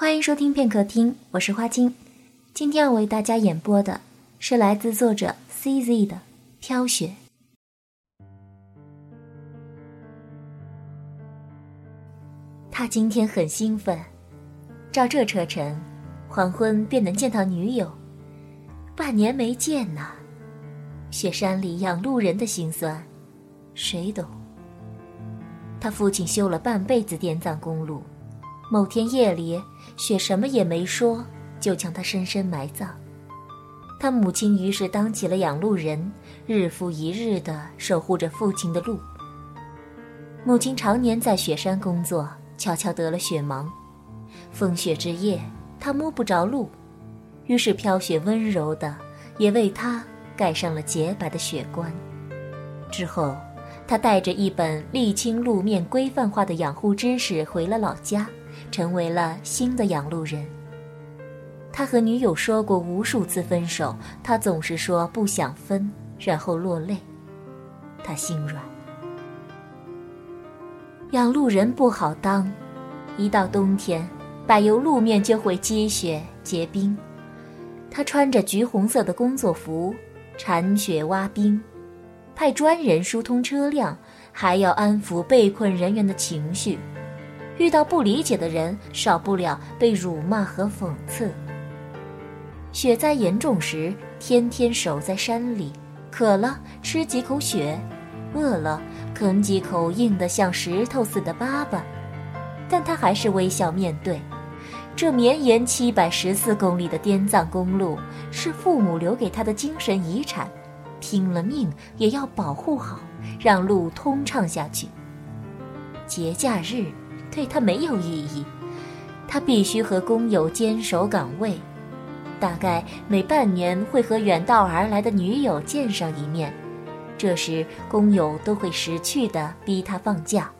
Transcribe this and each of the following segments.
欢迎收听片刻听，我是花青。今天要为大家演播的是来自作者 CZ 的《飘雪》。他今天很兴奋，照这车程，黄昏便能见到女友。半年没见呐，雪山里养路人的心酸，谁懂？他父亲修了半辈子滇藏公路。某天夜里，雪什么也没说，就将他深深埋葬。他母亲于是当起了养路人，日复一日地守护着父亲的路。母亲常年在雪山工作，悄悄得了雪盲。风雪之夜，他摸不着路，于是飘雪温柔的也为他盖上了洁白的雪冠。之后，他带着一本沥青路面规范化的养护知识回了老家。成为了新的养路人。他和女友说过无数次分手，他总是说不想分，然后落泪。他心软。养路人不好当，一到冬天，柏油路面就会积雪结冰。他穿着橘红色的工作服，铲雪挖冰，派专人疏通车辆，还要安抚被困人员的情绪。遇到不理解的人，少不了被辱骂和讽刺。雪灾严重时，天天守在山里，渴了吃几口雪，饿了啃几口硬得像石头似的粑粑，但他还是微笑面对。这绵延七百十四公里的滇藏公路，是父母留给他的精神遗产，拼了命也要保护好，让路通畅下去。节假日。对他没有意义，他必须和工友坚守岗位，大概每半年会和远道而来的女友见上一面，这时工友都会识趣的逼他放假。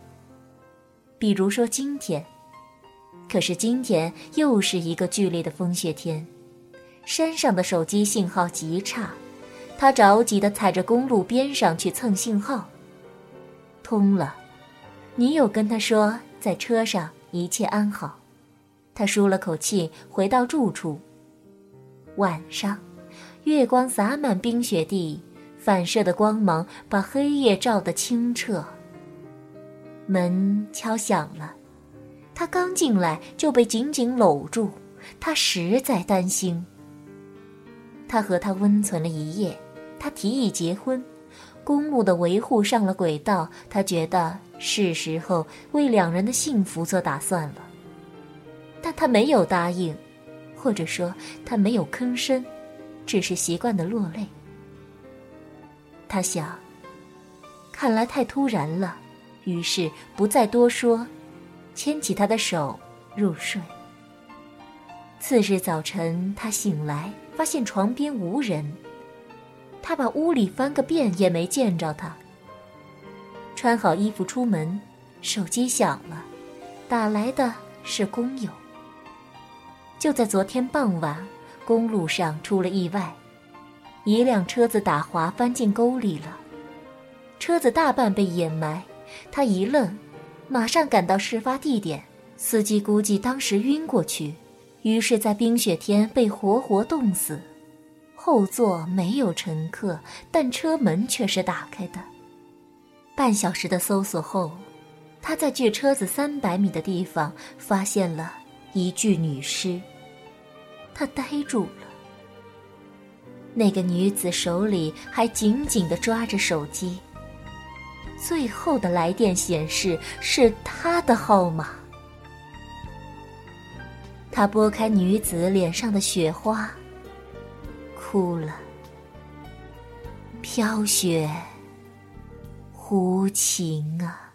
比如说今天，可是今天又是一个剧烈的风雪天，山上的手机信号极差，他着急的踩着公路边上去蹭信号。通了，女友跟他说。在车上一切安好，他舒了口气，回到住处。晚上，月光洒满冰雪地，反射的光芒把黑夜照得清澈。门敲响了，他刚进来就被紧紧搂住，他实在担心。他和他温存了一夜，他提议结婚。公路的维护上了轨道，他觉得是时候为两人的幸福做打算了。但他没有答应，或者说他没有吭声，只是习惯的落泪。他想，看来太突然了，于是不再多说，牵起他的手入睡。次日早晨，他醒来，发现床边无人。他把屋里翻个遍，也没见着他。穿好衣服出门，手机响了，打来的是工友。就在昨天傍晚，公路上出了意外，一辆车子打滑翻进沟里了，车子大半被掩埋。他一愣，马上赶到事发地点。司机估计当时晕过去，于是，在冰雪天被活活冻死。后座没有乘客，但车门却是打开的。半小时的搜索后，他在距车子三百米的地方发现了一具女尸。他呆住了。那个女子手里还紧紧地抓着手机。最后的来电显示是他的号码。他拨开女子脸上的雪花。哭了，飘雪，无情啊。